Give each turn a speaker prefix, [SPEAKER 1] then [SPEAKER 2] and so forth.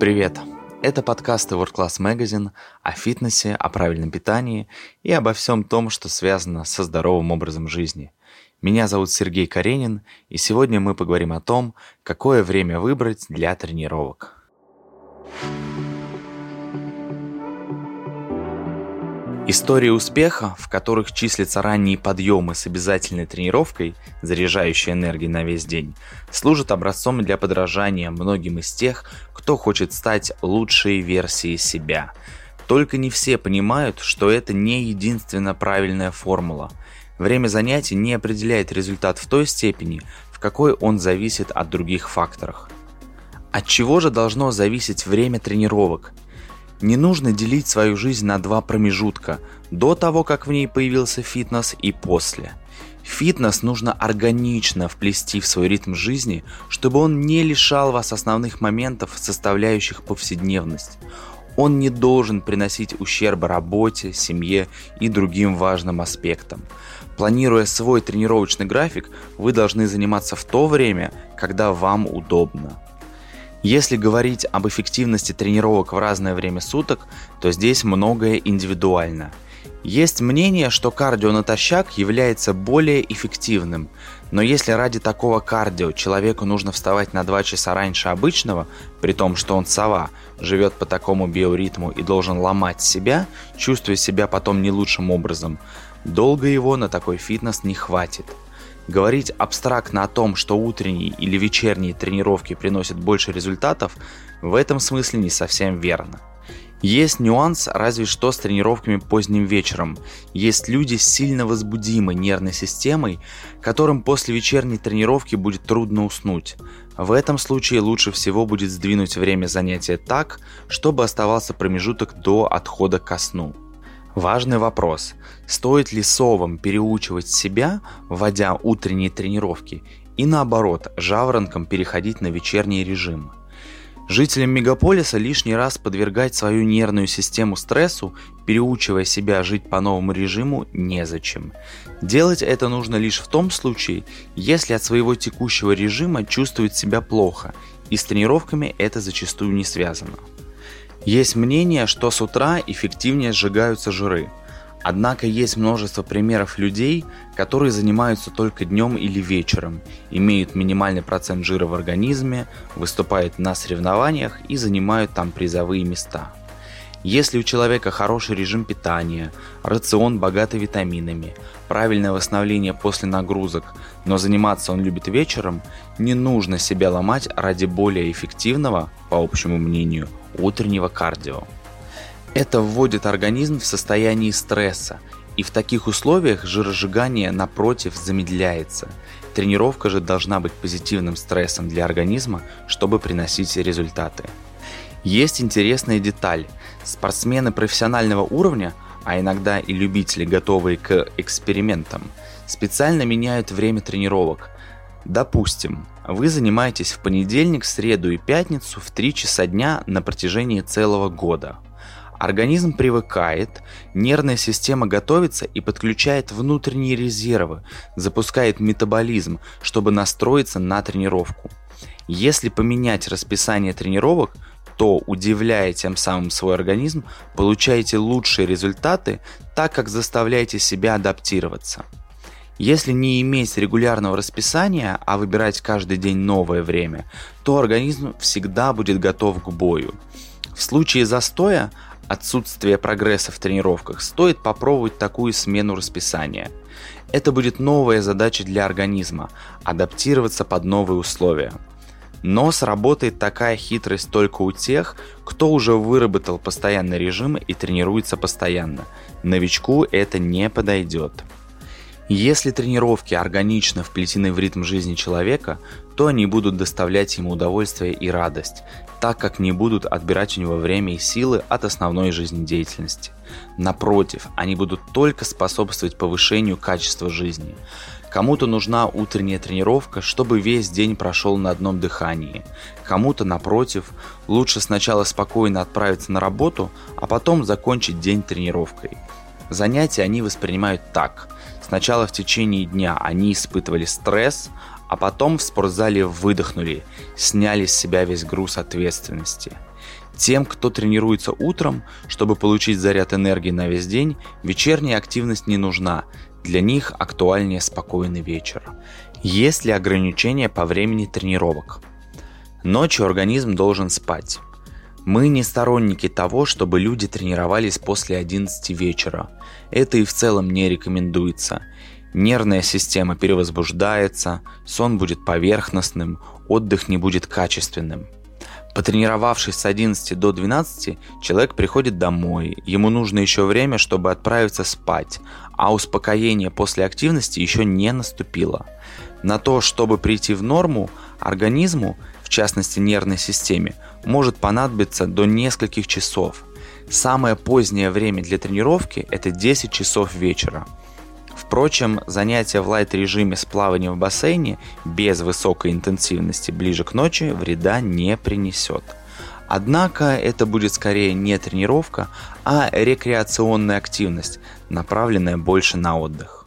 [SPEAKER 1] Привет! Это подкасты World Class Magazine о фитнесе, о правильном питании и обо всем том, что связано со здоровым образом жизни. Меня зовут Сергей Каренин, и сегодня мы поговорим о том, какое время выбрать для тренировок. Истории успеха, в которых числятся ранние подъемы с обязательной тренировкой, заряжающей энергией на весь день, служат образцом для подражания многим из тех, кто хочет стать лучшей версией себя. Только не все понимают, что это не единственно правильная формула. Время занятий не определяет результат в той степени, в какой он зависит от других факторов. От чего же должно зависеть время тренировок – не нужно делить свою жизнь на два промежутка, до того, как в ней появился фитнес и после. Фитнес нужно органично вплести в свой ритм жизни, чтобы он не лишал вас основных моментов, составляющих повседневность. Он не должен приносить ущерба работе, семье и другим важным аспектам. Планируя свой тренировочный график, вы должны заниматься в то время, когда вам удобно. Если говорить об эффективности тренировок в разное время суток, то здесь многое индивидуально. Есть мнение, что кардио натощак является более эффективным, но если ради такого кардио человеку нужно вставать на 2 часа раньше обычного, при том, что он сова, живет по такому биоритму и должен ломать себя, чувствуя себя потом не лучшим образом, долго его на такой фитнес не хватит – Говорить абстрактно о том, что утренние или вечерние тренировки приносят больше результатов, в этом смысле не совсем верно. Есть нюанс разве что с тренировками поздним вечером. Есть люди с сильно возбудимой нервной системой, которым после вечерней тренировки будет трудно уснуть. В этом случае лучше всего будет сдвинуть время занятия так, чтобы оставался промежуток до отхода ко сну. Важный вопрос. Стоит ли совам переучивать себя, вводя утренние тренировки, и наоборот, жаворонкам переходить на вечерний режим? Жителям мегаполиса лишний раз подвергать свою нервную систему стрессу, переучивая себя жить по новому режиму, незачем. Делать это нужно лишь в том случае, если от своего текущего режима чувствует себя плохо, и с тренировками это зачастую не связано. Есть мнение, что с утра эффективнее сжигаются жиры. Однако есть множество примеров людей, которые занимаются только днем или вечером, имеют минимальный процент жира в организме, выступают на соревнованиях и занимают там призовые места. Если у человека хороший режим питания, рацион богатый витаминами, правильное восстановление после нагрузок, но заниматься он любит вечером, не нужно себя ломать ради более эффективного, по общему мнению, утреннего кардио. Это вводит организм в состояние стресса, и в таких условиях жиросжигание напротив замедляется. Тренировка же должна быть позитивным стрессом для организма, чтобы приносить результаты. Есть интересная деталь. Спортсмены профессионального уровня, а иногда и любители, готовые к экспериментам, специально меняют время тренировок. Допустим, вы занимаетесь в понедельник, среду и пятницу в 3 часа дня на протяжении целого года. Организм привыкает, нервная система готовится и подключает внутренние резервы, запускает метаболизм, чтобы настроиться на тренировку. Если поменять расписание тренировок, то, удивляя тем самым свой организм, получаете лучшие результаты, так как заставляете себя адаптироваться. Если не иметь регулярного расписания, а выбирать каждый день новое время, то организм всегда будет готов к бою. В случае застоя, отсутствия прогресса в тренировках, стоит попробовать такую смену расписания. Это будет новая задача для организма – адаптироваться под новые условия. Но сработает такая хитрость только у тех, кто уже выработал постоянный режим и тренируется постоянно. Новичку это не подойдет. Если тренировки органично вплетены в ритм жизни человека, то они будут доставлять ему удовольствие и радость, так как не будут отбирать у него время и силы от основной жизнедеятельности. Напротив, они будут только способствовать повышению качества жизни. Кому-то нужна утренняя тренировка, чтобы весь день прошел на одном дыхании. Кому-то, напротив, лучше сначала спокойно отправиться на работу, а потом закончить день тренировкой. Занятия они воспринимают так. Сначала в течение дня они испытывали стресс, а потом в спортзале выдохнули, сняли с себя весь груз ответственности. Тем, кто тренируется утром, чтобы получить заряд энергии на весь день, вечерняя активность не нужна, для них актуальнее спокойный вечер. Есть ли ограничения по времени тренировок? Ночью организм должен спать. Мы не сторонники того, чтобы люди тренировались после 11 вечера. Это и в целом не рекомендуется. Нервная система перевозбуждается, сон будет поверхностным, отдых не будет качественным. Потренировавшись с 11 до 12, человек приходит домой, ему нужно еще время, чтобы отправиться спать, а успокоение после активности еще не наступило. На то, чтобы прийти в норму, организму, в частности нервной системе, может понадобиться до нескольких часов. Самое позднее время для тренировки – это 10 часов вечера. Впрочем, занятия в лайт-режиме с плаванием в бассейне без высокой интенсивности ближе к ночи вреда не принесет. Однако это будет скорее не тренировка, а рекреационная активность, направленная больше на отдых.